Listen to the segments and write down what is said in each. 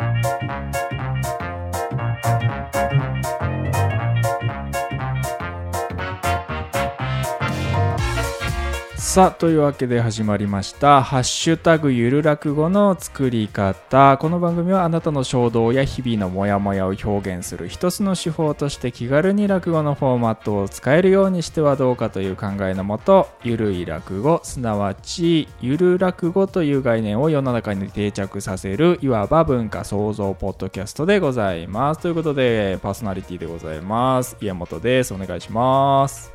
Música さあというわけで始まりました「ハッシュタグゆる落語」の作り方。この番組はあなたの衝動や日々のモヤモヤを表現する一つの手法として気軽に落語のフォーマットを使えるようにしてはどうかという考えのもとゆるい落語すなわちゆる落語という概念を世の中に定着させるいわば文化創造ポッドキャストでございます。ということでパーソナリティでございます。家本です。お願いします、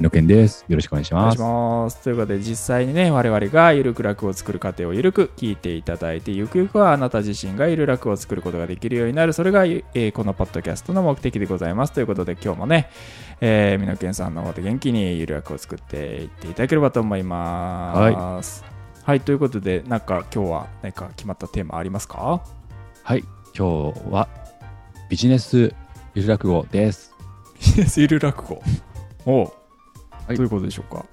のけんです。よろしくお願いします。ます。ということで、実際にね、我々がゆるく楽を作る過程をゆるく聞いていただいて、ゆくゆくはあなた自身がゆる楽を作ることができるようになる、それが、えーこのポッドキャストの目的でございます。ということで、今日もね、えー、みのけんさんの方で元気にゆる楽を作っていっていただければと思います。はい。ということで、なんか今日は何か決まったテーマありますか？はい、今日はビジネスゆる落語です。ビジネスゆる落語。おう、はいどういうことでしょうか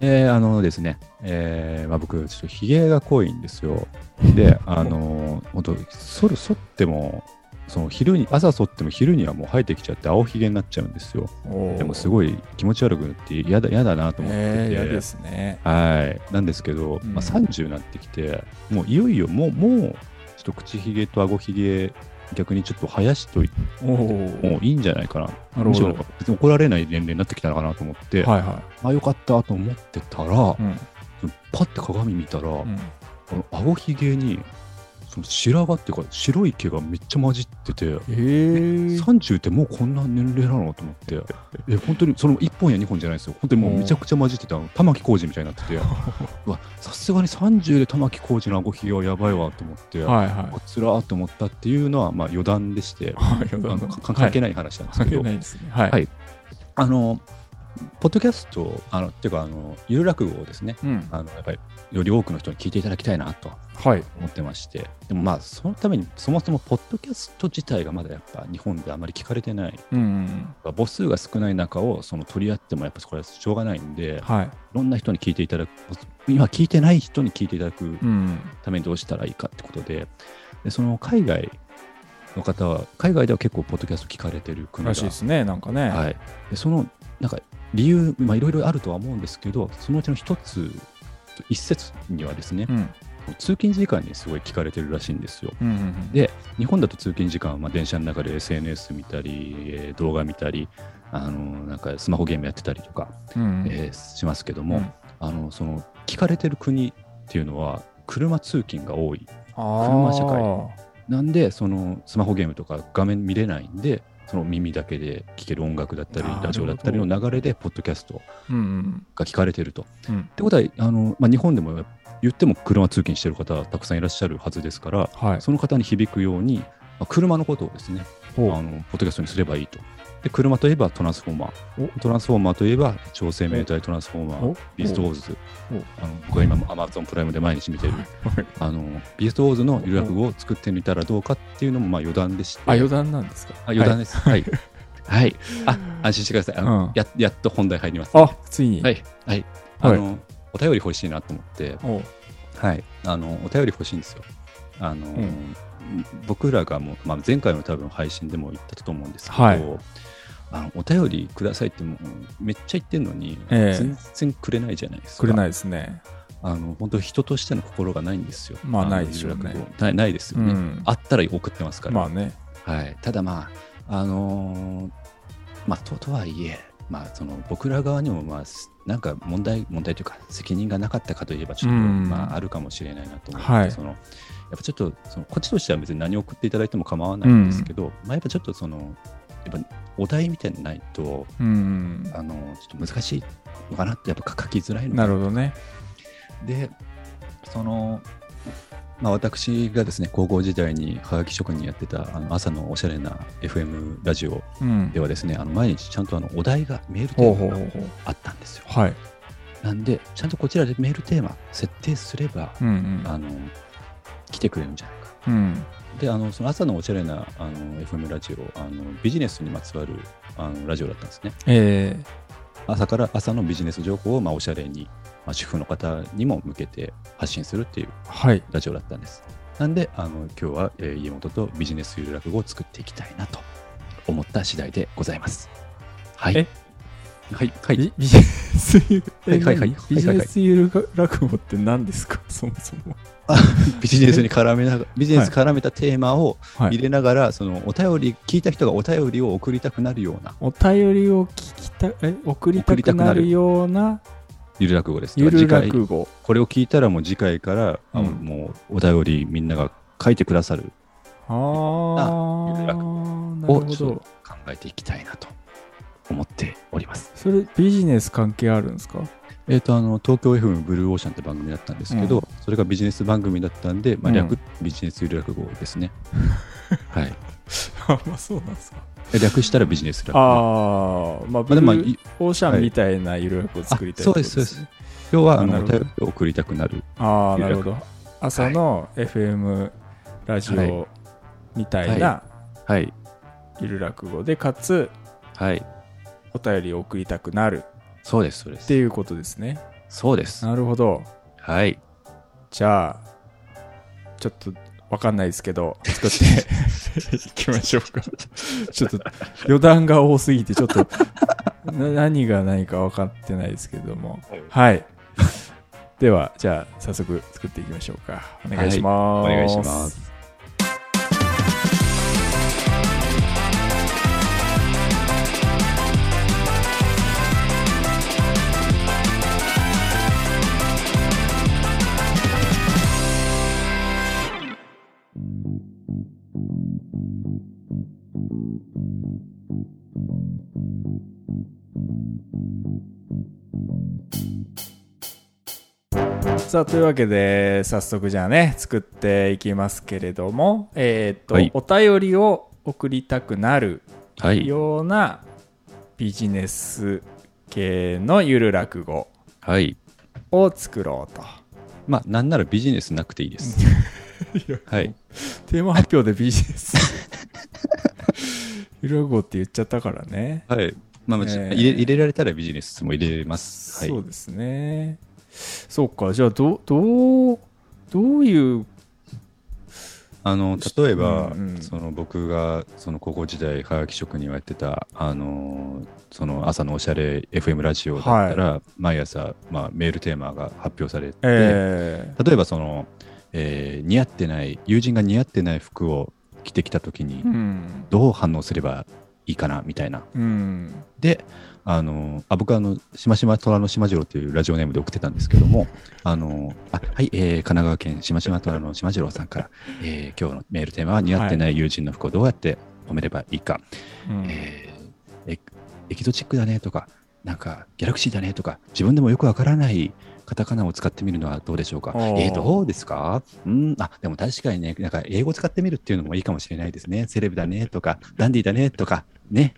えー、あのですね、えーまあ、僕、ちょっとひげが濃いんですよ。で、あのー、本当剃る、剃っても、その昼に、朝剃っても昼にはもう生えてきちゃって青ひげになっちゃうんですよ。でもすごい気持ち悪くなって嫌だ、嫌だなと思ってて。えー、嫌ですね。はい。なんですけど、うんまあ、30になってきて、もういよいよもう、もう、ちょっと口ひげと顎ひげ、逆にちょっと生やしといてもういいんじゃないかな。なむしろ別に怒られない年齢になってきたのかなと思って、はいはあ、よかったと思ってたら、い。うん。パッて鏡見たら、うんこの顎ひげに、その白髪っていうか、白い毛がめっちゃ混じってて、えー、30ってもうこんな年齢なのと思って、え本当にその1本や2本じゃないですよ、本当にもうめちゃくちゃ混じってた、玉置浩二みたいになってて、さすがに30で玉置浩二の顎ひげはやばいわと思って、はいはい。あつらーと思ったっていうのはまあ余談でして、はいあのか関係ない話なんですけど。はい。はい。あの、ポッドキャスト、あの、っていうか、あの、ゆる落語をですね、うん。あの、やっぱり、より多くの人に聞いていただきたいなとはい。思ってまして、でもまあ、そのために、そもそも、ポッドキャスト自体がまだやっぱ、日本であまり聞かれてない、うんうん。母数が少ない中を、その取り合っても、やっぱこれはしょうがないんで、いはい。ろんな人に聞いていただく、今聞いてない人に聞いていただくうん。ためにどうしたらいいかってことで、でその海外の方は、海外では結構、ポッドキャスト聞かれてる国がらしいですね、なんかね。はい、でそのなんか理由、まあ、いろいろあるとは思うんですけど、そのうちの一つ、一説にはですね、うん。通勤時間にすごい聞かれてるらしいんですよ。うんうんうん。で、日本だと通勤時間はまあ電車の中で SNS 見たり、えー動画見たり、あのなんかスマホゲームやってたりとか、うんうん。えーしますけども、うんあのその聞かれてる国っていうのは、車通勤が多い。車社会なんで、そのスマホゲームとか画面見れないんで、その耳だけで聴ける音楽だったりラジオだったりの流れで、ポッドキャスト。が聞かれてると。っうん。てことは、あのまあ、日本でも言っても車通勤してる方はたくさんいらっしゃるはずですから、はい。その方に響くように、まあ、車のことをですね、あのポッドキャストにすればいいと。で、車といえばトランスフォーマー。トランスフォーマーといえば超生命体トランスフォーマーお、ビーストウォーズお。あの僕が今、アマゾンプライムで毎日見てる、はいあのビーストウォーズのゆる落語を作ってみたらどうかっていうのもまあ余談でして。あ、余談なんですか？あ余談です。はい。はい。あ、安心してください。あのうんややっと本題入ります。あ、ついに。はい。はい。あの、お便り欲しいなと思って、はい。あの、お便り欲しいんですよ。あの、ん僕らがもう、まあ、前回の多分配信でも言ったと思うんですけど、はいあのお便りくださいってもうめっちゃ言ってんのに、ええ全然くれないじゃないですか。くれないですね。あの本当人としての心がないんですよ。のまあないでしょうねないないですうよね、ん。あったら送ってますから。まあね。はい、ただまあ、あのーまあ、ととはいえ、まあ、その僕ら側にも、まあ、すなんか問題、問題というか、責任がなかったかといえば、ちょっと、うんまあ、あるかもしれないなと思って、はいそのやっぱちょっとその、こっちとしては別に何を送っていただいても構わないんですけど、まあ、やっぱちょっとその、やっぱお題みたいなのないと、うん。あのちょっと難しいのかなって、やっぱ書きづらいのかなるほどね。で、その、まあ、私がですね、高校時代にはがき職人やってたあの朝のおしゃれな FM ラジオうんで。はですね、あの毎日ちゃんとあのお題が、メールテーマが。あったんですよ。はい。なんで、ちゃんとこちらでメールテーマ設定すれば、うんうん。あの来てくれるんじゃないか。うん。で、あのその朝のおしゃれなあの FM ラジオあの、ビジネスにまつわるあのラジオだったんですね。え朝から朝のビジネス情報をまあおしゃれに、まあ、主婦の方にも向けて発信するっていうー、はい。ラジオだったんです。なんで、あの今日は、えー家元とビジネスゆる落語を作っていきたいなと思った次第でございます。はい。えはい、はい。ビビジネスゆるえはいはいはい何ビジネスゆる落語って何ですか？そもそも。ビジネスに絡めながら、ビジネス絡めたテーマをはい入れながら、そのお便り、聞いた人がお便りを送りたくなるようなお便りを聞きたえ送りたくなるような？ゆる落語です。ゆる次回落語。これを聞いたらもう次回から、あうんもうお便りみんなが書いてくださるああ、ゆる落なるほをちょっとど。考えていきたいなと思っております。それビジネス関係あるんですか？えっ、とあの東京 FM ブルーオーシャンって番組だったんですけど、うんそれがビジネス番組だったんで、まあ、略、うんビジネスゆる落語ですね。はい。あ、まあそうなんですか。え略したらビジネス落語。ああ、まあ、ブまあ、でも、オーシャンみたいなゆる落語を作りたいあそうですってことね今日はあのお便りを送りたくなる。ああ、なるほど。朝の FM ラジオみたいなはい。ゆる落語で、かつはい。お便りを送りたくなるそうです、そうです。っていうことですね。そうです。なるほど。はい。じゃあ、ちょっとわかんないですけど、作っていきましょうか。ちょっと余談が多すぎて、ちょっとな何が何か分かってないですけども。はい。では、じゃあ、早速作っていきましょうか。お願いします。お願いします。さあ、というわけで、早速じゃあね、作っていきますけれども、えっ、と、はいお便りを送りたくなるはい。ようなビジネス系のゆる落語はい。を作ろうと。まあ、なんならビジネスなくていいです。はい。テーマ発表でビジネス ゆる落語って言っちゃったからね。はい。まあ、まあえー入れ入れられたらビジネスも入れます。はい。そうですね。そうか、じゃあ、どどう、どういう、あの例えば、うんうんその僕がその高校時代はがき職人をやってたあのその朝のおしゃれ FM ラジオだったら、毎朝、まあ、メールテーマが発表されて、え例えばその、えー似合ってない友人が似合ってない服を着てきた時にどう反応すればいいかなみたいな。うん、であのあ僕はあのしましま虎の島次郎というラジオネームで送ってたんですけども あのあはい、えー神奈川県しましま虎の島次郎さんから、えー今日のメールテーマは似合ってない友人の服をどうやって褒めればいいか、うん。えーエエキゾチックだねとかなんかギャラクシーだねとか自分でもよくわからないカタカナを使ってみるのはどうでしょうか。えー、どうですか？うん。あでも確かにねなんか英語使ってみるっていうのもいいかもしれないですね。セレブだねとかダンディーだねとかね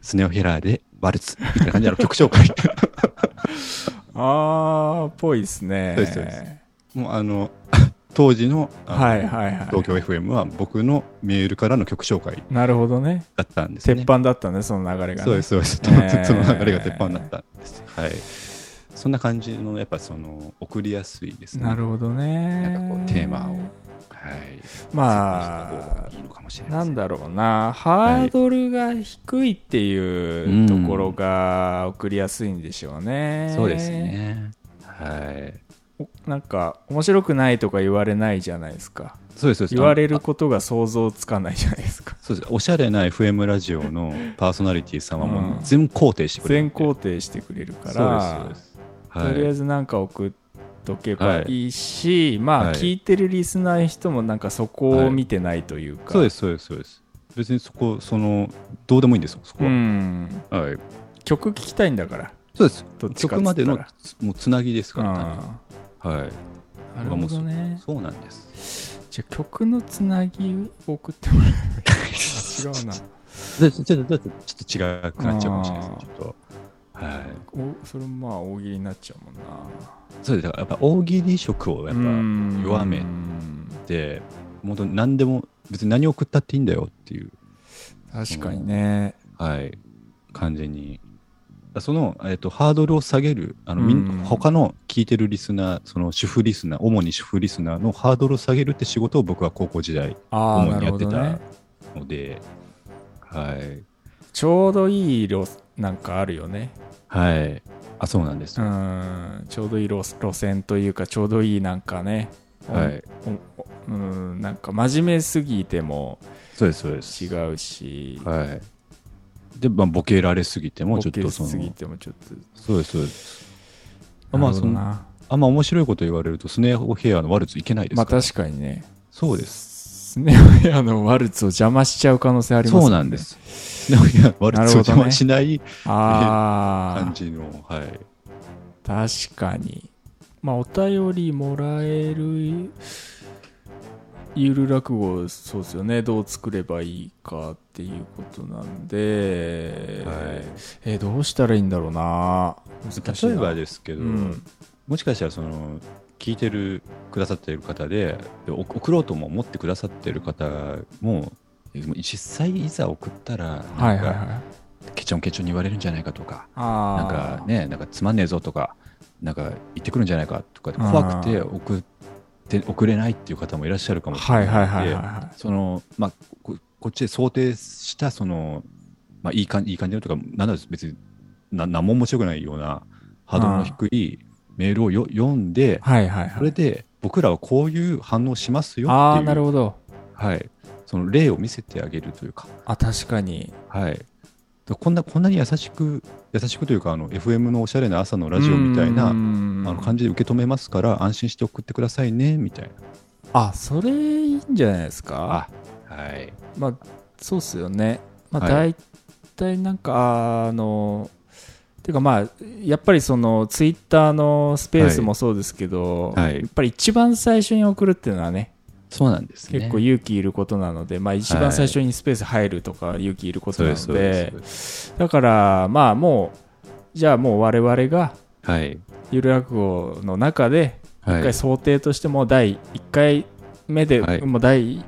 スネオヘラーでワルツみたいな感じの曲紹介 あー、ぽいですね。そうですそうですもうあの 当時のはいはいはい。東京 FM は僕のメールからの曲紹介なるほどね。だったんです鉄ね。板だったね、その流れが、ね。そうです、そうです。えーその流れが鉄板だったんです。はい。そんな感じの、やっぱその、送りやすいですね。なるほどね。なんかこうテーマをはい。まあなんだろうな、ハードルが低いっていうところが送りやすいんでしょうね。そうです。ね。はい。おなんか、面白くないとか言われないじゃないですか。そうです、そうです。言われるあことが想像つかないじゃないですか。そうです。おしゃれな FM ラジオのパーソナリティさんはもうんう全肯定してくれる全んで。肯定してくれるから。とりあえずなんか送っとけばいいし、まあ、はい聞いてるリスナーの人もなんかそこを見てないというか。そうです、そうです、そうです。別にそこ、その、どうでもいいんですよ、そこうは。ん。はい。曲聞きたいんだから。そうです。曲までのつもうつなぎですから、はい。あなるほどね。そうなんです。じゃあ曲のつなぎを送ってもらえばいい違うな。でちょっと、ちょっと、ちょっと違くなっちゃうかもしれないですね。ちょっと。はい。おそれもまあ大喜利になっちゃうもんな。そうです。だからやっぱ大喜利色をやっぱ弱めうんて、本当に何でも、別に何を送ったっていいんだよっていう、確かにね。はい、感じにその、えっと、ハードルを下げる、あの、んん、他の聞いてるリスナー、その主婦リスナー、主に主婦リスナーのハードルを下げるって仕事を僕は高校時代、主にやってた。ので、はい。ちょうどいい路なんかあるよね。はい。あ、そうなんですうよ。ん、ちょうどいい路路線というか、ちょうどいいなんかね。はい。うん、なんか真面目すぎてもそうです、そうです。違うし、はい。で、まあ、ボケられすぎても、ちょっボケとその、すぎてもちょっと。そうです、そうです。まあ、その、どなあんま面白いこと言われると、スネアヘアのワルツいけないですまあ。確かにね。そうです。スネアヘアのワルツを邪魔しちゃう可能性ありますそうなんで。す。スネアヘアワルツを邪魔しないああ、感じの、はい。確かに。まあお便りもらえるゆる落語、そうですよね。どう作ればいいかっていうことなんで、はいえーどうしたらいいんだろうな。難しいな例えばですけど、うんもしかしたらその聞いてるくださっている方で送ろうとも思ってくださっている方も実際いざ送ったらはいなんか。ケチョンケチョンに言われるんじゃないかとかあなんあ。かねなんかつまんねえぞとかなんか言ってくるんじゃないかとか怖くて送って送れないっていう方もいらっしゃるかもしれはいはいないのではいはそのまあここっちで想定したそのまあいい感じいい感じのとかなんだろう別にな何も面白くないようなハードルの低いメールをよ読んでい。はいはいはい。それで僕らはこういう反応しますよああ、っていうなるほど。はい、その例を見せてあげるというか、あ、確かに。はい、だこんなこんなに優しく優しくというかあの FM のおしゃれな朝のラジオみたいなああの感じで受け止めますから安心して送ってくださいねみたいな。あ、それいいんじゃないですか？はい、まあ、そうっすよね。まあ、は大体なんか、あの、ていうかまあ、やっぱりその、ツイッターのスペースもそうですけど、はい。やっぱり一番最初に送るっていうのはね、そうなんですね。結構勇気いることなので、まあ一番最初にスペース入るとか勇気いることなので、ですそうです。だからまあもう、じゃあもう我々が、はい。ゆる落語の中で、はい。一回想定としても第1回目で、はい。もう第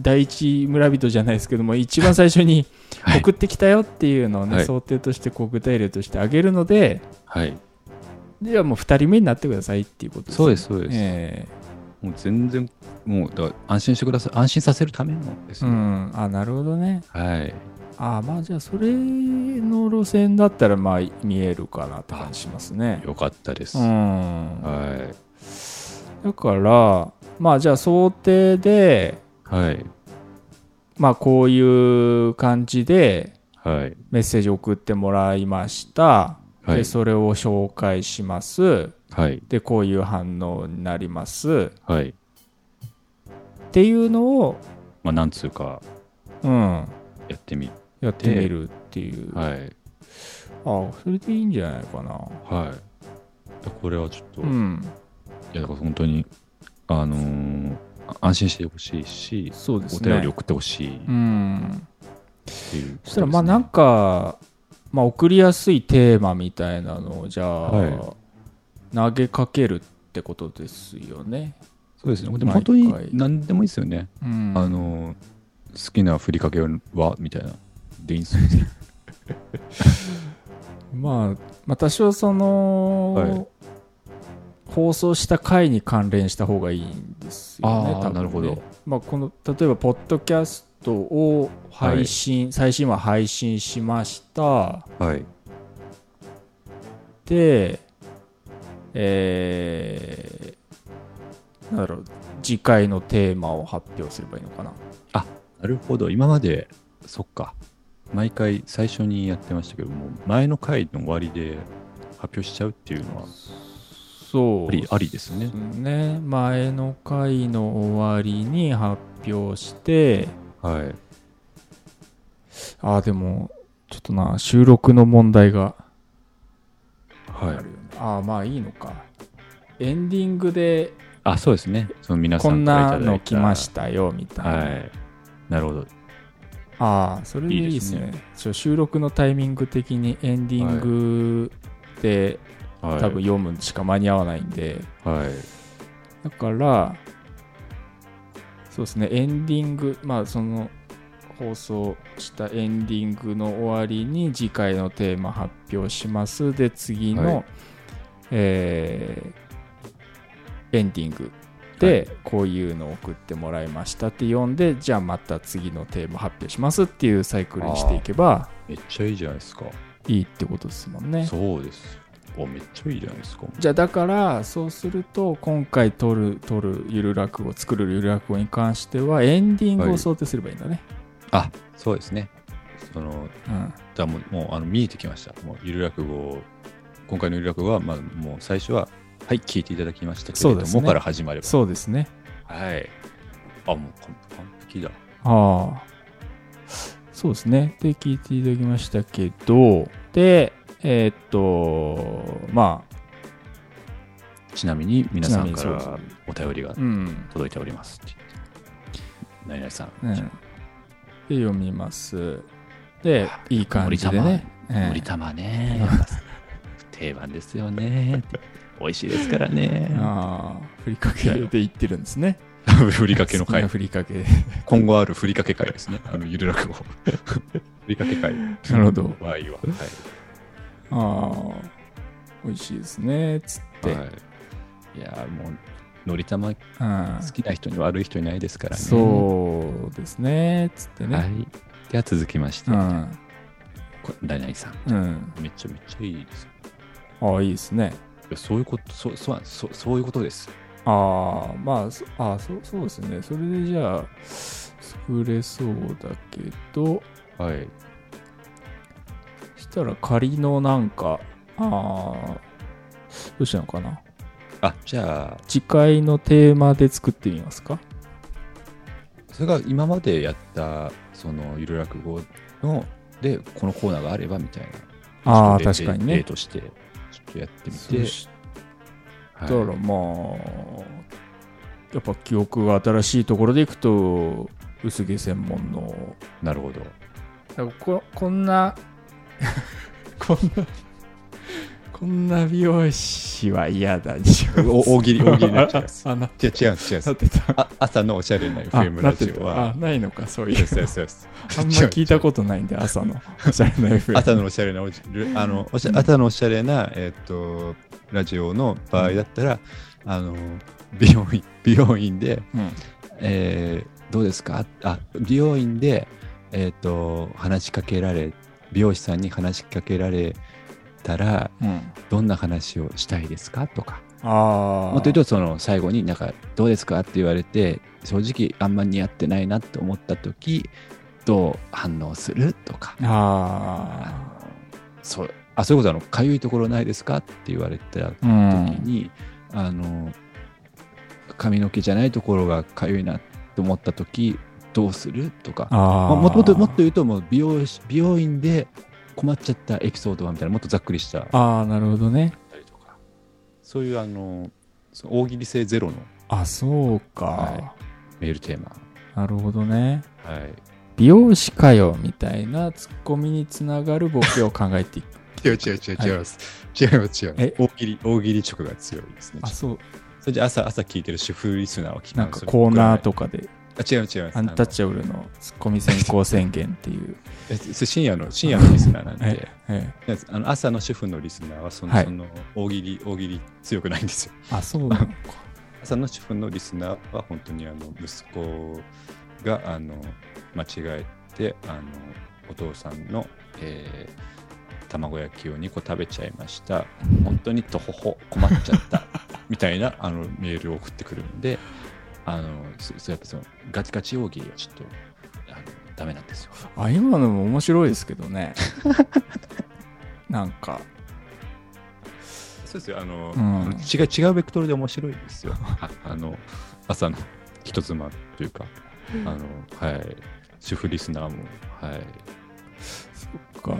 第一村人じゃないですけども一番最初に はい。送ってきたよっていうのをね、はい。想定としてこう具体例としてあげるのではい。ではもう2人目になってくださいっていうことですそうですそうです、えもう全然もうだ安心してください安心させるためのですね、えうん。あなるほどね。はい。あまあじゃあそれの路線だったらまあ見えるかなって感じしますね。よかったです、うん。はだからまあじゃあ想定でいはい。まあこういう感じではい。メッセージ送ってもらいました、はい。でそれを紹介します。はい。でこういう反応になります。はい。っていうのを、まあなんつうかうん、やってみやってみるっていう、はい。あそれでいいんじゃないかな。はい。これはちょっと、いうん。やだから本当にあのー安心してほしいしそうですね。お便り送ってほしいっうんていう、そしたらまあなんか、まあ、送りやすいテーマみたいなのをじゃあ、は投げかけるってことですよね、そうですね。でも毎本回当に何でもいいですよね、うん、あのー好きなふりかけはみたいな。でいいんですよ まあ、まあ多少その、はい放送した回に関連した方がいいんですよねあー多分ね。なるほど。まあ、この例えばポッドキャストを配信、最新話配信しました。はい。でえー、なんだろう次回のテーマを発表すればいいのかな。なるほど。今までそっか。毎回最初にやってましたけども前の回の終わりで発表しちゃうっていうのはそう。ありありですね。ね。前の回の終わりに発表して。はい。ああでもちょっとな収録の問題が。あはい。ああまあいいのか。エンディングであそうですね。その皆さこんんからいただいた。なの来ましたよみたいな、はい。なるほど。ああそれでいいですね。いいですちょ収録のタイミング的にエンディングで、はい多分読むしか間に合わないんではいだからそうですねエンディングまあその放送したエンディングの終わりに次回のテーマ発表しますで次の、はいえーエンディングでこういうのを送ってもらいましたって読んでじゃあまた次のテーマ発表しますっていうサイクルにしていけばめっちゃいいじゃないですか。いいってことですもんね。そうです。おめっちゃいいじゃないですか。じゃあだからそうすると今回撮る撮るゆる落語作るゆる落語に関してはエンディングを想定すればいいんだね。あそうですね。そのうんだもうもうあの見えてきました。もうゆる落語、今回のゆる落語は、まあ、もう最初は、はい、聞いていただきましたけれども、ねから始まれば。そうですね。はい。あ、もう完完璧だ。ああ。そうですね。で、聞いていただきましたけど、で、えーっと、まあ、ちなみに皆さんからお便りがうん。届いておりますって。何々さん。うん、じゃで、読みます。で、いい感じでね。森玉ね。定番ですよね。美味しいですからね。ああ、ふりかけで言ってるんですね。ふりかけの好きな回。ふりかけ。今後あるふりかけ会ですね。あの、ゆる落語。ふりかけ会。ななるほど場合は。はい。ああ、美味しいですね。つって。はい、いやーもう、のりたま好うんきな人に悪い人いないですからね。そうですね。つってね。はい。では続きまして、うん。こ何々さん。うん。めっちゃめっちゃいいですよ。ああ、いいですね。そういうこと、そうそうそうそういうことです。ああ、まあ、そあそうそうですね。それでじゃあ、作れそうだけど、はい。そしたら仮のなんか、ああ、どうしたのかな？あ、じゃあ、次回のテーマで作ってみますか？それが今までやった、その、ゆる落語の、で、このコーナーがあればみたいな。ああ、確かにね。例例として、ちょっとやってみて。そしたはいらまあ、やっぱ記憶が新しいところでいくと、薄毛専門の、なるほど。ここんな、こんな、こんな美容師は嫌だにしますお大喜利、大喜利になっちゃいます。あ、な違う違う違うなってた。あ朝のおしゃれなあ FM なラ。ジオはあ、、ないのか、そういうそう。そうあんま聞いたことないんで、朝のおしゃれな FM。朝のおしゃれなあのおしゃ朝のおしゃれな、えっとラジオの場合だったら、あの美容院美容院で、うん。えーどうですか？あ美容院で、えっと話しかけられ美容師さんに話しかけられたらうん。どんな話をしたいですか？とか。もっと言うとその最後になんかどうですか？って言われて正直あんま似合ってないなって思った時どう反応する？とかあそうあそういうことあの？かゆいところないですか？って言われたあ。うん。時に、あの髪の毛じゃないところがかゆいなって思った時どうする？とかあまああ。もっともっともっと言うともう美容師美容院で困っちゃったエピソードはみたいなもっとざっくりしたああ、なるほどね。そういうあの大喜利性ゼロのあ、そうか。はメールテーマなるほどね。はい美容師かよみたいなツッコミにつながるボケを考えていく。違う違う違うはい違います。違います違いますえ？大喜利大喜利直が強いですねあ、。そう。それじゃ朝朝聞いてる主婦リスナーは聞なんかコーナーとかで、あ違う違います。アンタッチャブルのツッコミ先行宣言っていう。深夜の深夜のリスナーなんえで、え いやあの朝の主婦のリスナーはその,、はいその大喜利大喜利強くないんですよ。あ、そうなのか。朝の主婦のリスナーは本当にあの息子があの間違えてあのお父さんの、えー卵焼きを2個食べちゃいました本当にとほほ困っちゃったみたいなあのメールを送ってくるんであのそそうやっぱそのガチガチ大喜利はちょっとあのダメなんですよ。あ、今のも面白いですけどね。なんか、そうですよあの、うん違う違うベクトルで面白いですよ。あ あの朝の人妻というかあのはい主婦リスナーもはいそっか。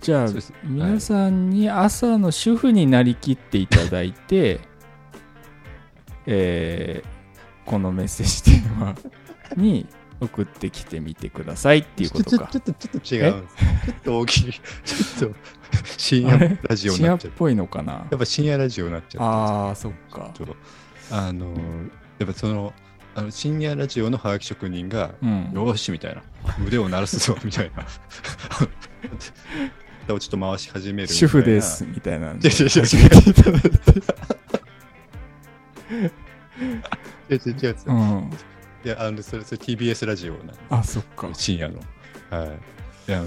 じゃあ皆さんに朝の主婦になりきっていただいて、えーこのメッセージテーマに送ってきてみてくださいっていうことか。ちょっとちょっと違う。ちょっと大喜利、ちょっと 深夜ラジオに深夜なっちゃう。っぽいのかなやっぱ深夜ラジオになっちゃってああ、そっか。ちょっとあのやっぱそのあの深夜ラジオのハガキ職人が、うんよーしみたいな、腕を鳴らすぞみたいな。をちょっと回し始める。主婦ですみたいな違う違う違う。うん。いや、あの、それ、それ TBS ラジオなんで。あそっか。深夜の。はい。いや、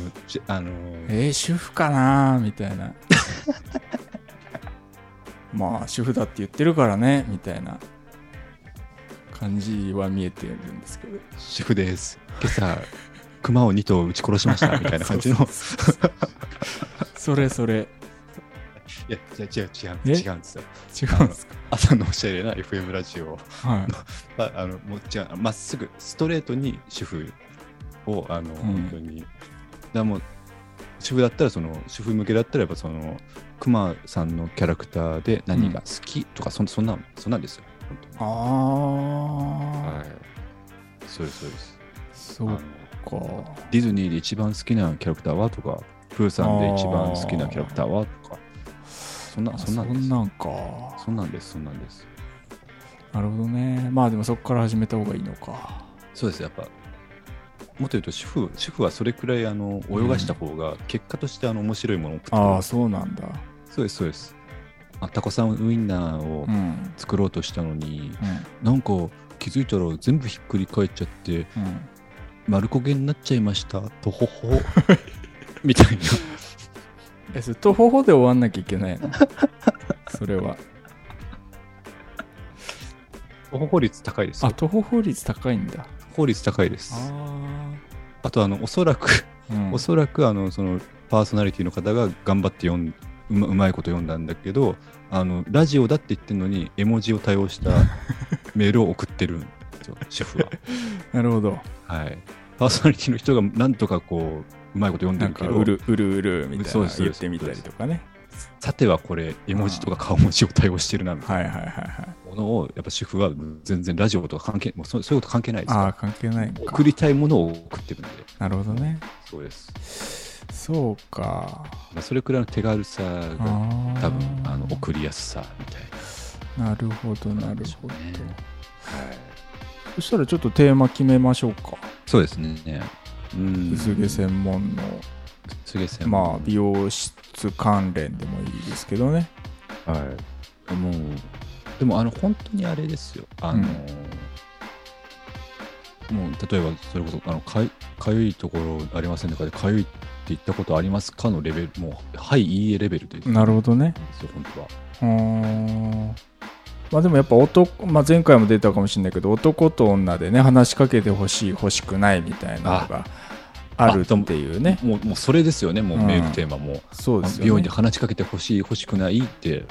あの、ー。えー、主婦かなみたいな。まあ主婦だって言ってるからねみたいな。感じは見えてるんですけど。主婦です。今朝、熊を2頭撃ち殺しましたみたいな感じの。それそれいや、違う違う違うえ？違うんですよ。違うんですか？朝のおしゃれな FM ラジオはい。は、あの、もう違う、まっすぐ、ストレートに主婦を、あの、本当に、だもう、主婦だったら、その、主婦向けだったら、やっぱその、熊さんのキャラクターで何が好きとか、そんそんなん、そんなんですよ。ああ、はい。そうです、そうです。そうか。ディズニーで一番好きなキャラクターはとか、プーさんで一番好きなキャラクターはとか、そんな、そんな。そんなんかそんなんです、そんなんです。なるほどねまあでもそこから始めた方がいいのかそうです、やっぱ、もっと言うと、主婦、主婦はそれくらい、あの、泳がした方が、結果として、あの、面白いものを送ってくれるああそうなんだそうです、そうです。あ、タコさんウインナーをうん作ろうとしたのに、うなんか、気づいたら全部ひっくり返っちゃって、んうん丸焦げになっちゃいました。とほほ。みたいな。えそれとほほで終わんなきゃいけないの？それはとほほ率高いですよ。あとほほ率高いんだ法率高いです。ああと、あの、おそらく、あ、うんおそらく、あの、その、パーソナリティの方が頑張って読んうまうまいこと読んだんだけど、あの、ラジオだって言ってるのに、絵文字を多用した メールを送ってるんですよ、主婦は。なるほどはい。パーソナリティの人がなんとかこう、うまいこと読んでるけど、うるうるうるみたいな言ってみたりとかね。さてはこれ、絵文字とか顔文字を多用してるなみたいはいはいはいはい。なものを、やっぱ主婦は全然ラジオとか関係、もうそそういうこと関係ないですか？ああ関係ない。送りたいものを送ってるんで、なるほどね。そうです。そうか。まあ、それくらいの手軽さあが、ー。多分、あの、送りやすさみたいな。なるほどなるほど、はい。そしたらちょっとテーマ決めましょうか。そうですね。うん。薄毛専門の薄毛専まあ門美容室関連でもいいですけどねはい。もう、でも、あの、本当にあれですよ。あの、もう、例えば、それこそ、あの、かゆかゆいところありませんかで、かゆいって言ったことありますかのレベル、もう、はい、いいえレベルで。なるほどね本当は。まあでもやっぱ男、まあ、前回も出たかもしれないけど男と女でね話しかけてほしい欲しくないみたいなのがあるっていうねもう、もうそれですよね、もう、うんメールテーマも。そうですよね美容院で話しかけてほしい、欲しくないって。うん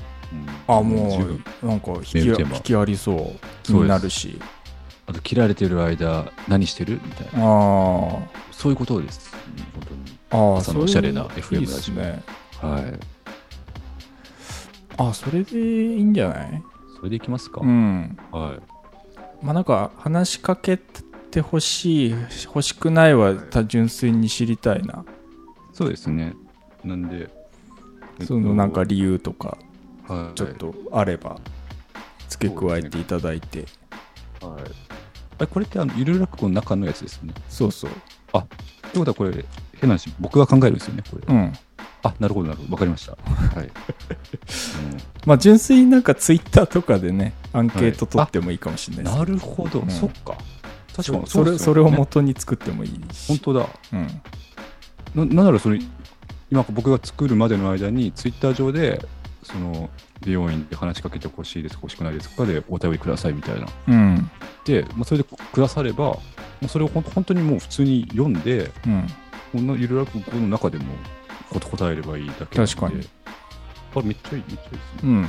あもうなんか引き引きありそう気になるしあと、切られてる間、何してる？みたいな。あそういうことです。うん本当に。あ朝のおしゃれな FM いいですねはい。あそれでいいんじゃない？それでいきますか。うんはい。まあなんか話しかけてほしい欲しくないはた純粋に知りたいなそうですね。なんで、そのなんか理由とかはい、ちょっとあれば付け加えていただいてはい。あこれってあのゆる落語の中のやつですよね。そうそうということはこれ、変な話、僕が考えるんですよね、これ。うんあ、なるほど、なるほど。わかりました。はい。まあ純粋になんかツイッターとかでねアンケート取ってもいいかもしれう、なんいですなるほど、うんそっか。確かにそねそれを元に作ってもいいし本当だ。うんななんならそれ、今僕が作るまでの間に、ツイッター上で、その、美容院で話しかけてほしいです、欲しくないですかでお便りくださいみたいな。うんで、まあ、それでくだされば、もうそれを本当にもう普通に読んで、うんこんなゆる落語の中でもこ答えればいいだけ確かに。あ、めっちゃいい、めっちゃいいですね。うんうん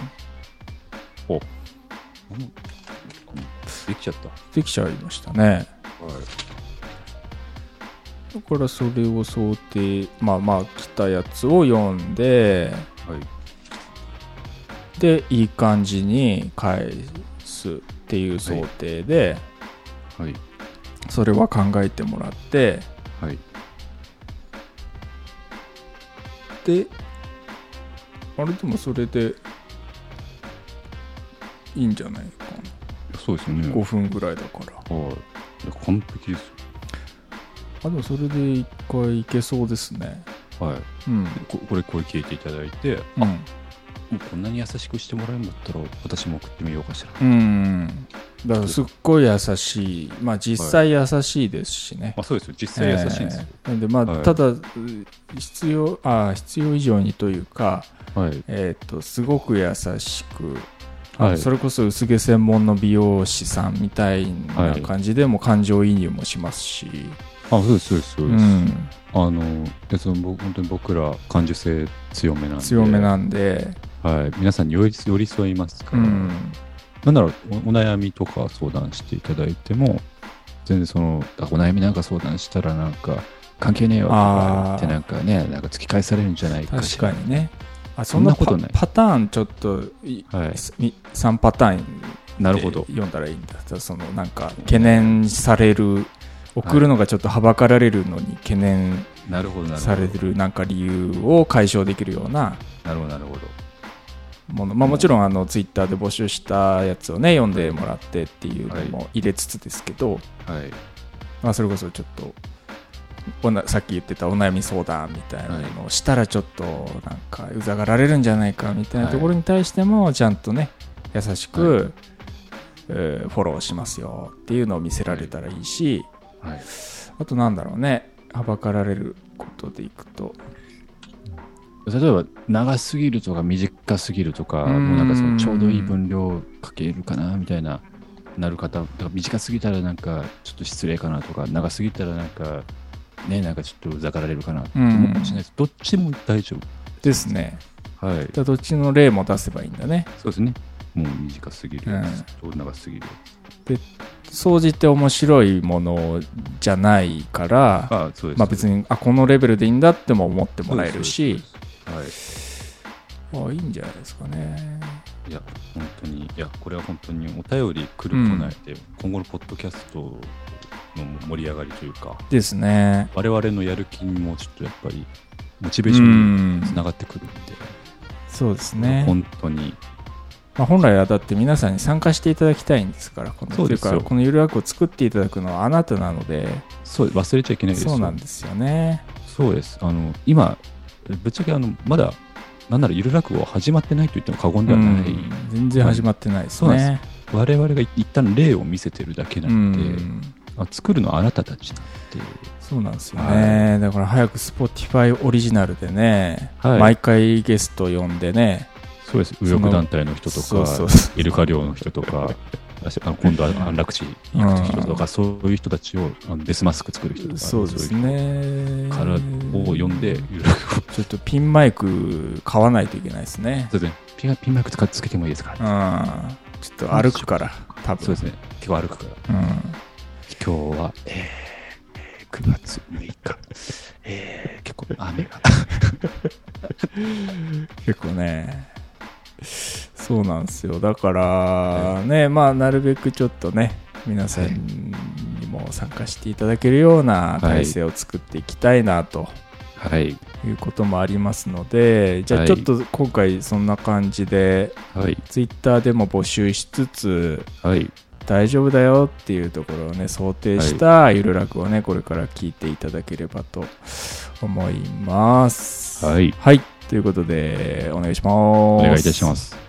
できちゃった。できちゃいましたねはい。だからそれを想定まあまあ来たやつを読んではい。でいい感じに返すっていう想定で、はい。それは考えてもらってはい。であれでもそれでいいんじゃないかなそうですよね。5分ぐらいだからはい。完璧ですあでもそれで一回いけそうですねよ。はい。うんここれ、これ聞いていただいて、うんこんなに優しくしてもらえるんだったら、私も送ってみようかしら。うんだからすっごい優しいまあ実際優しいですしね、まあ、そうですよ。実際優しいんですよ。えーなんでまあ、はいただう必要あ必要以上にというか、はい。えー、とすごく優しく、あはいそれこそ薄毛専門の美容師さんみたいな感じでも感情移入もしますし、あ、そうです、そうです、そううです。ん、あの、でその僕本当に僕ら感受性強めなんで。強めなんで、はい。皆さんに寄り寄り添いますから。うん、なんならおお悩みとか相談していただいても、全然その、あお悩みなんか相談したらなんか、関係ねえよとか言ってなんかね、なんか突き返されるんじゃないか。確かにねあそそんんなことないパターンちょっといはい。3パターンなるほど。読んだらいいんだそのなんか懸念される送るのがちょっとはばかられるのに懸念なるほど、なるほされど。るなんか理由を解消できるようななるほど、なるほど。もの、まあ、もちろんあのツイッターで募集したやつをね読んでもらってっていうのも入れつつですけど、はい。まあ、それこそちょっとおなさっき言ってたお悩み相談みたいなのをしたらちょっとなんかうざがられるんじゃないかみたいなところに対してもちゃんとね優しく、えーフォローしますよっていうのを見せられたらいいしはい。あとなんだろうねはばかられることでいくと例えば、長すぎるとか短すぎるとか、もうなんかそのちょうどいい分量かけるかなみたいな、なる方、短すぎたらなんかちょっと失礼かなとか、長すぎたらなんか、ね、なんかちょっとうざがられるかなって思うかもしれないです。どっちも大丈ですね夫。はい。じゃあどっちの例も出せばいいんだねそうですね。もう短すぎるやつと長すぎるや総じて面白いものじゃないから。まあ別にあこのレベルでいいんだっても思ってもらえるしはい。あいいんじゃないですかねいや、本当に、いや、これは本当にお便り来る来ないで、今後のポッドキャストの盛り上がりというか、ですね我々のやる気にもちょっとやっぱり、モチベーうションにんつながってくるんで、そうですね、本当に、まあ、本来はだって皆さんに参加していただきたいんですからこのそうですかこのゆるアクを作っていただくのはあなたなのでそう、忘れちゃいけないですよ。そうなんですよねそうです。あの、今、ぶっちゃけ、あの、まだ、なんならゆる落語は始まってないと言っても過言ではない。うん全然始まってないですそうなんね我々が一旦例を見せてるだけなうん。で、あ作るのはあなたたちなんで、そうなんですよね、だから早く Spotify オリジナルでね、はい。毎回ゲスト呼んでね。そうです。右翼団体の人とか、イルカ漁の人とか、今度は安楽地行く人とか、そういう人たちを、デスマスク作る人とか、そうですね。人からを呼んで、ちょっとピンマイク買わないといけないですね。そうですね。ピンピンマイク使ってつけてもいいですかうら、ん。ちょっと歩くから多分。そうですね。結構歩くから。うん。今日は、えー、9月6日、えー、結構雨が。結構ねそうなんですよだからねまあなるべくちょっとね皆さんにも参加していただけるような体制を作っていきたいなとはい。いうこともありますのでじゃあはいちょっと今回そんな感じではい。ツイッターでも募集しつつはい。大丈夫だよっていうところをね想定したゆる楽をねこれから聞いていただければと思いますはい。はいということでお願いしますお願いいたします。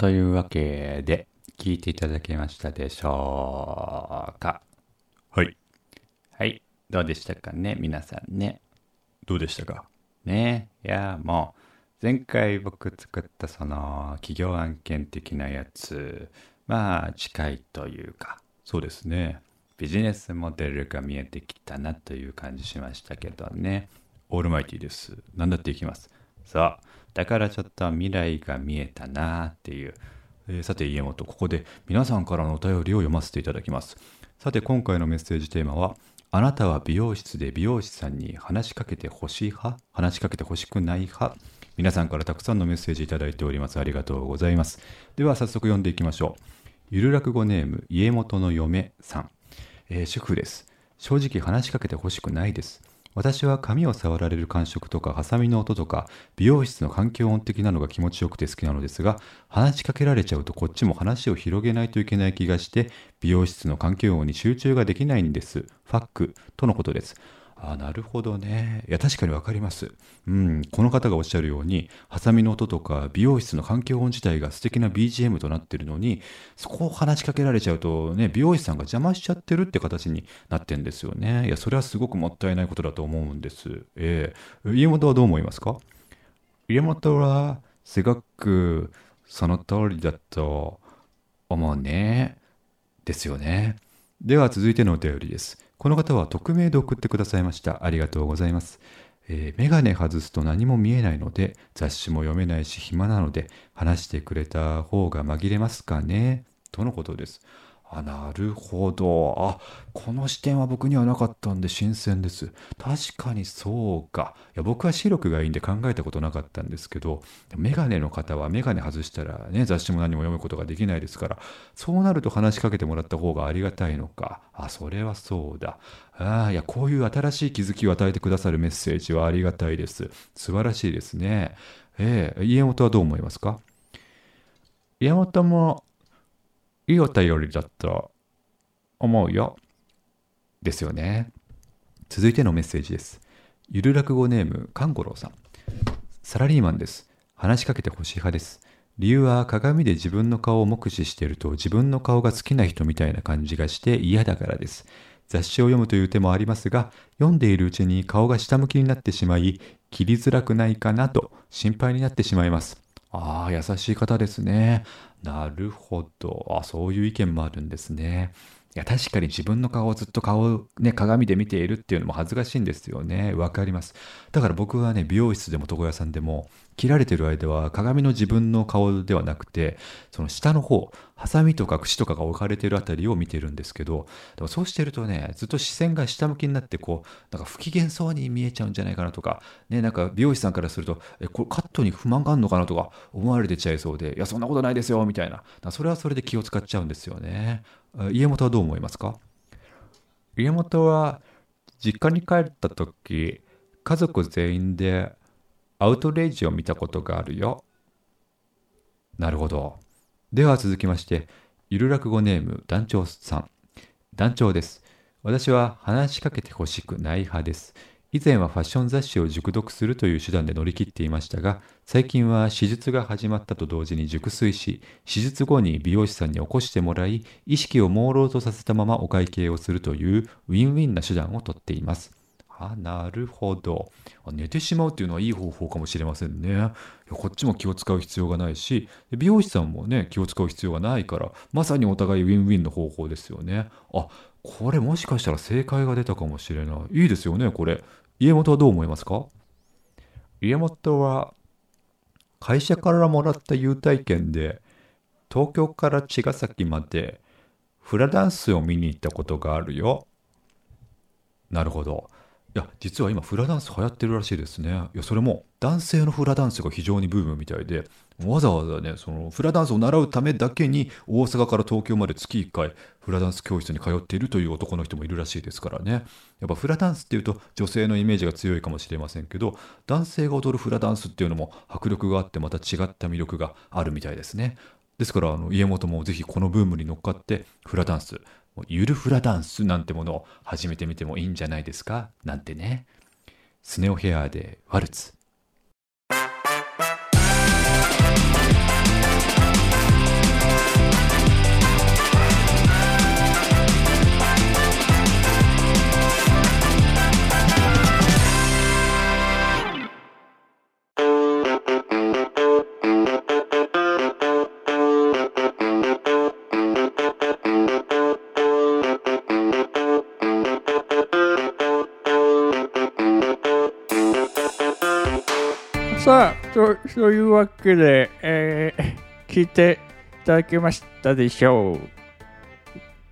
というわけで、聞いていただけましたでしょうかはい。はい。どうでしたかね皆さんね。どうでしたか？ねいや、もう、前回僕作ったその、企業案件的なやつ、まあ、近いというか、そうですね。ビジネスモデルが見えてきたなという感じしましたけどね。オールマイティです。何だっていきます。さあ、だからちょっと未来が見えたなっていう。えーさて家元、ここで皆さんからのお便りを読ませていただきます。さて今回のメッセージテーマは、あなたは美容室で美容師さんに話しかけてほしい派？話しかけてほしくない派？皆さんからたくさんのメッセージいただいております。ありがとうございます。では早速読んでいきましょう。ゆる落語ネーム、家元の嫁さん。えー主婦です。正直話しかけてほしくないです。私は髪を触られる感触とかハサミの音とか美容室の環境音的なのが気持ちよくて好きなのですが話しかけられちゃうとこっちも話を広げないといけない気がして美容室の環境音に集中ができないんです。ファックとのことです。あなるほどね。いや、確かにわかります。うん、この方がおっしゃるように、ハサミの音とか美容室の環境音自体が素敵な BGM となってるのに、そこを話しかけられちゃうとね、美容師さんが邪魔しちゃってるって形になってんですよね。いや、それはすごくもったいないことだと思うんです。ええ家元はどう思いますか？家元は、すごくその通りだと思うね。ですよね。では続いてのお便りです。この方は匿名で送ってくださいました。ありがとうございます。えーメガネ外すと何も見えないので、雑誌も読めないし暇なので、話してくれた方が紛れますかねとのことです。あ、なるほど。あ、この視点は僕にはなかったんで新鮮です。確かにそうか。いや僕は視力がいいんで考えたことなかったんですけど、メガネの方はメガネ外したらね、雑誌も何も読むことができないですから、そうなると話しかけてもらった方がありがたいのか。あ、それはそうだ。ああ、いや、こういう新しい気づきを与えてくださるメッセージはありがたいです。素晴らしいですね。ええ家元はどう思いますか？家元もいいお便りだと思うよ。ですよね。続いてのメッセージです。ゆる落語ネーム、かんごろうさん。サラリーマンです。話しかけてほしい派です。理由は鏡で自分の顔を目視していると自分の顔が好きな人みたいな感じがして嫌だからです。雑誌を読むという手もありますが、読んでいるうちに顔が下向きになってしまい、切りづらくないかなと心配になってしまいます。ああ、優しい方ですね。なるほど。あそういう意見もあるんですね。いや、確かに自分の顔をずっと顔をね、鏡で見ているっていうのも恥ずかしいんですよね。わかります。だから僕はね、美容室でも床屋さんでも、切られてる間は鏡の自分の顔ではなくて、その下の方、ハサミとか櫛とかが置かれてるあたりを見てるんですけど、でもそうしてるとね、ずっと視線が下向きになって、こう、なんか不機嫌そうに見えちゃうんじゃないかなとか、ね、なんか美容師さんからすると、え、これカットに不満があるのかなとか思われてちゃいそうで、いや、そんなことないですよ、みたいな。それはそれで気を使っちゃうんですよね。家元はどう思いますか？家元は実家に帰った時家族全員でアウトレイジを見たことがあるよ。なるほど。では続きましてゆる落語ネーム団長さん。団長です。私は話しかけてほしくない派です。以前はファッション雑誌を熟読するという手段で乗り切っていましたが最近は手術が始まったと同時に熟睡し手術後に美容師さんに起こしてもらい意識を朦朧とさせたままお会計をするというウィンウィンな手段をとっています。あなるほど。寝てしまうっていうのはいい方法かもしれませんね。こっちも気を使う必要がないし美容師さんもね気を使う必要がないからまさにお互いウィンウィンの方法ですよね。あこれもしかしたら正解が出たかもしれない。いいですよねこれ。家元はどう思いますか？家元は会社からもらった優待券で東京から茅ヶ崎までフラダンスを見に行ったことがあるよ。なるほど。いや実は今フラダンス流行ってるらしいですね。いやそれも男性のフラダンスが非常にブームみたいでわざわざねそのフラダンスを習うためだけに大阪から東京まで月1回フラダンス教室に通っているという男の人もいるらしいですからね。やっぱフラダンスっていうと女性のイメージが強いかもしれませんけど男性が踊るフラダンスっていうのも迫力があってまた違った魅力があるみたいですね。ですからあの家元もぜひこのブームに乗っかってフラダンスゆるフラダンスなんてものを始めてみてもいいんじゃないですか？なんてね。スネオヘアでワルツ。さあとというわけで、えー聞いていただけましたでしょう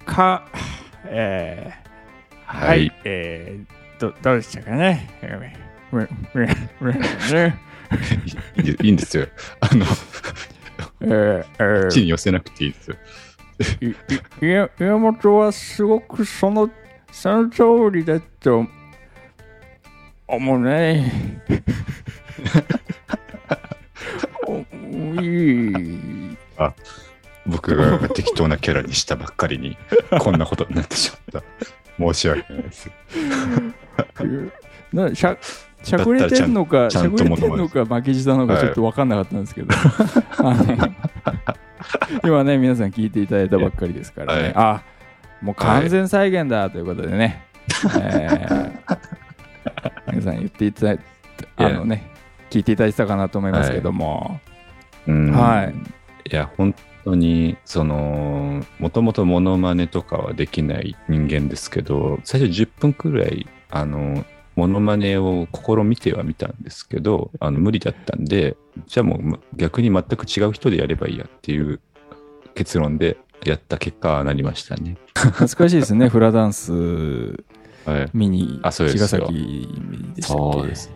か、えーはいはい、えー、どどうでしたかね？いいんですよ。あの、えーえー地に寄せなくていいですよ。いい宮宮本はすごくそのその通りだと思うね。おいい僕が適当なキャラにしたばっかりに、こんなことになってしまった。申し訳ないです。なしゃしゃくれてんのか、しちゃくれてんのか、負けじなのか、はい。ちょっと分かんなかったんですけど、今ね、皆さん聞いていただいたばっかりですからね、はい。あもう完全再現だということでね、えー皆さん言っていただいて、あのね、聞いていただいてたかなと思いますけども、うんはい。いや、本当に、その、もともとモノマネとかはできない人間ですけど、最初10分くらい、あの、モノマネを試みてはみたんですけど、あの無理だったんで、じゃあもうま逆に全く違う人でやればいいやっていう結論でやった結果はなりましたね。懐かしいですね、フラダンス はい。見に、茅ヶ崎でしたっけ？そうです。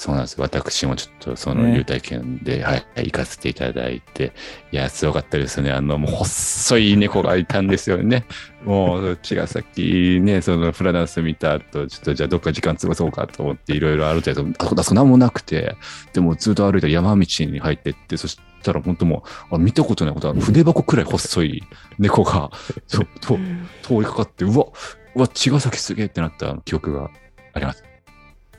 そうなんです。私もちょっとそのね優待券で、はい、行かせていただいて、いや、すごかったですね。あの、もう細い猫がいたんですよね。もう、茅ヶ崎ね、そのフラダンス見た後、ちょっとじゃあどっか時間潰そうかと思っていろいろ歩いてたけど、あそこ、あそこ何もなくて、でもずっと歩いたら山道に入ってって、そしたら本当もう、あ見たことないことは、筆箱くらい細い猫が、そうと通りかかって、うわ、うわ、茅ヶ崎すげえってなった記憶があります。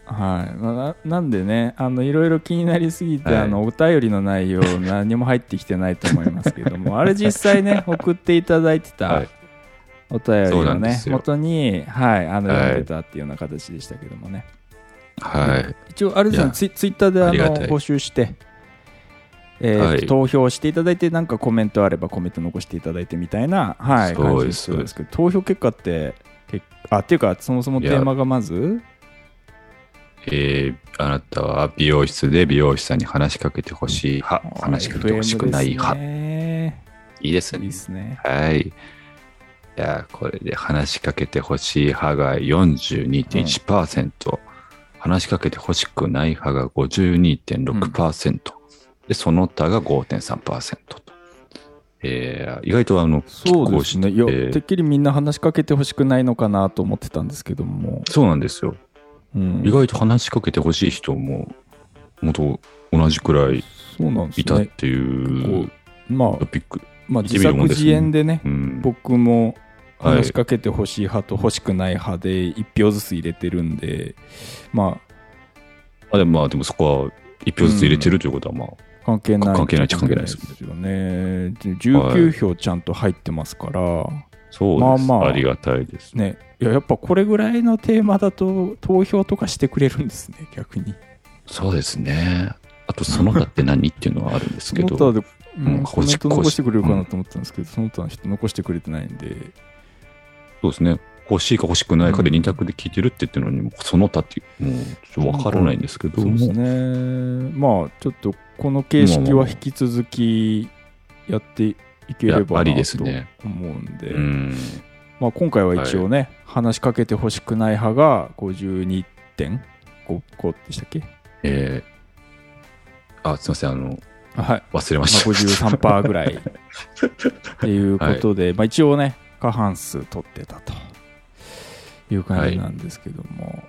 はい、まあななんでねあのいろいろ気になりすぎて、はい。あのお便りの内容何も入ってきてないと思いますけども あれ実際ね送っていただいてたはい。お便りそうなをねんですよ。元に、はい、あのはい読んでたっていうような形でしたけどもね、はい。一応あれですねツイッターであの募集して、えーとはい。投票していただいてなんかコメントあればコメント残していただいてみたいな、はい、感じです。すです。けど投票結果ってけあっていうかそもそもテーマがまず？えーあなたは美容室で美容師さんに話しかけてほしい派、話しかけてほしくない派。ねいいですねいいで。すねはい。いや、これで話しかけてほしい派が42.1%、話しかけてほしくない派が52.6%、で、その他が5.3%と。えー意外とあの、そうですねいや、拮抗しててっきりみんな話しかけてほしくないのかなと思ってたんですけども、そうなんですよ。うん、意外と話しかけてほしい人も、元同じくらいいたっていうこうまあトピック。まあ自作自演でねうん。僕もはい話しかけてほしい派と欲しくない派で1票ずつ入れてるんでまあでもまあ、でもそこは一票ずつ入れてるということは、まあ、あ関係ない。関係ないっちゃ関係ないですよね。で19票ちゃんと入ってますから、そうです。まあまあありがたいです。ねいややっぱこれぐらいのテーマだと投票とかしてくれるんですね逆にそうですね。あと、その他って何っていうのはあるんですけど、その他で、うんうんコメント残してくれるかなと思ったんですけど、その他の人残してくれてないんでそうですね。欲しいか欲しくないかで二択で聞いてるって言ってるのに、もうその他っていう、もうちょっとわからないんですけども、そうですねまあちょっとこの形式は引き続きやっていければなとですね。思うんで、うん。まあ、今回は一応ね、話しかけてほしくない派が52.5でしたっけ？えー、あ、すいません、あの、はい、忘れままあ、した。53%ぐらい。っていうことで、まあ、一応ね過半数取ってたと。いう感じなんですけども、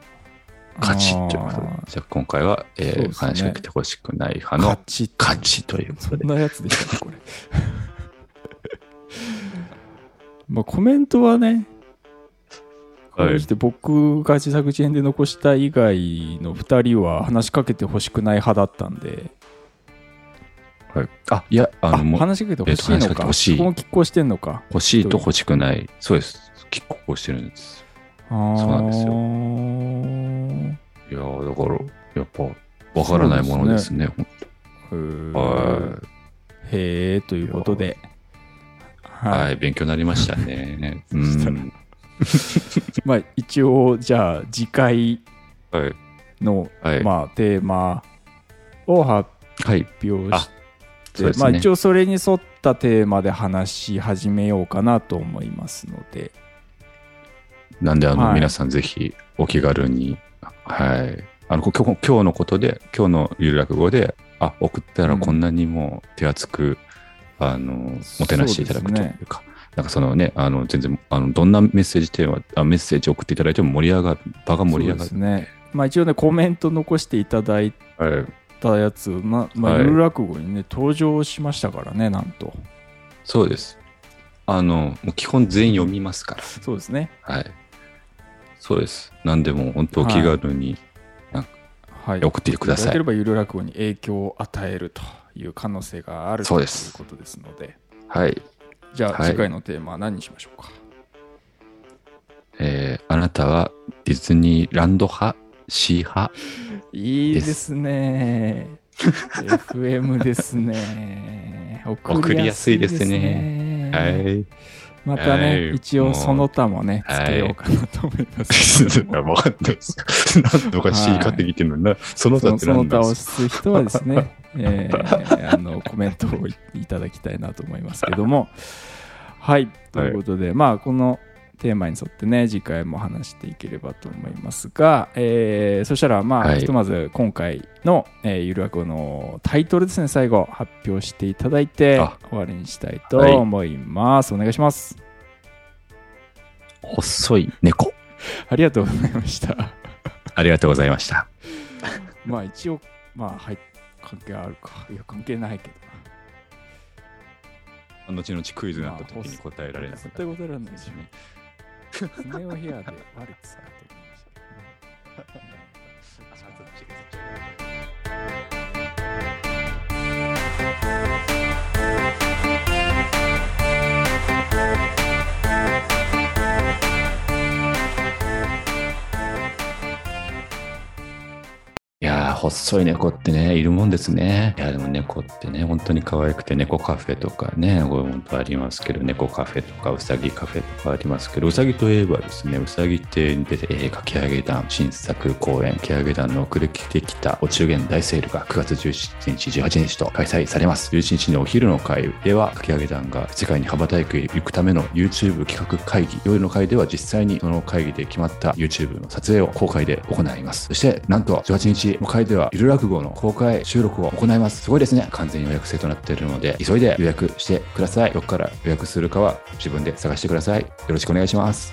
勝ちということでじゃあ今回は、えーね。話しかけてほしくない派の勝ち勝ちということで。そんなやつでしたねこれまあコメントはねこはい僕が自作自演で残した以外の2人は話しかけてほしくない派だったんではい、あ、いや、ああの、もう話しかけてほしいのか？こも拮抗してんのか？欲しいと欲しくない。そうです。結構してるんです。そうなんですよいやーだから、やっぱ、わからないものですね。へーはへえということでい。は、はいい、勉強になりましたね。うん。まあ一応じゃあ次回はい。の、はい。まあテーマを発はい。表しそうですねまあ、一応それに沿ったテーマで話し始めようかなと思いますので、なんで、あの、はい皆さんぜひお気軽に、はい。あの、今日今日のことで、今日のゆる落語で、あ、送ったらこんなにも手厚く、あの、もてなしていただくというか、なんかそのね、あの、全然、あの、どんなメッセージテーマ、あメッセージ送っていただいても盛り上がる、場が盛り上がる。ね。まあ一応ね、コメント残していただいはい。たやつ、ままあ、はいゆる落語にね、登場しましたからね、なんと。そうです。あの、もう基本全員読みますから。そうですね。はい。そうです。なんでも本当お気軽にはい。送ってください。ただければゆる落語に影響を与えるという可能性があるというそうですことですので、はい。じゃあ、はい次回のテーマは何にしましょうか？えーあなたはディズニーランド派 ?C 派？いいですね。FM ですね。送りやすいですねねはい。またね、はい一応その他もね、はいつけようかなと思いますけども。わかんないです。何度か C 派って聞いてるのにな、その他ってそのその他をする人はですね、えーあのコメントをいいただきたいなと思いますけども。はい、ということで、まあ、このテーマに沿ってね、次回も話していければと思いますが、えーそしたら、まあ、はいひとまず今回の、えーゆるあこのタイトルですね、最後発表していただいてあ終わりにしたいと思います。お願いします。細い猫。ありがとうございました。ありがとうございました。まあ、一応、まあ、はい、関係あるか。いや、関係ないけどな。後々クイズになった時に答えられなかった。絶対答えられないですよね。ス ネ夫ヘアで悪い使うと思いました。細い猫ってね、いるもんですね。いや、でも猫ってね、本当に可愛くて、猫カフェとかね、これ本当ありますけど、猫カフェとか、うさぎカフェとかありますけど、うさぎといえばですね、うさぎ亭に出て、えー、かき上げ団新作公演、かき上げ団の遅れてきたお中元大セールが9月17日、18日と開催されます。17日のお昼の会では、かき上げ団が世界に羽ばたいていくための YouTube 企画会議、夜の会では実際にその会議で決まった YouTube の撮影を公開で行います。そして、なんと18日の会ででは、ゆる落語の公開収録を行います。すごいですね。完全に予約制となっているので、急いで予約してください。どこから予約するかは自分で探してください。よろしくお願いします。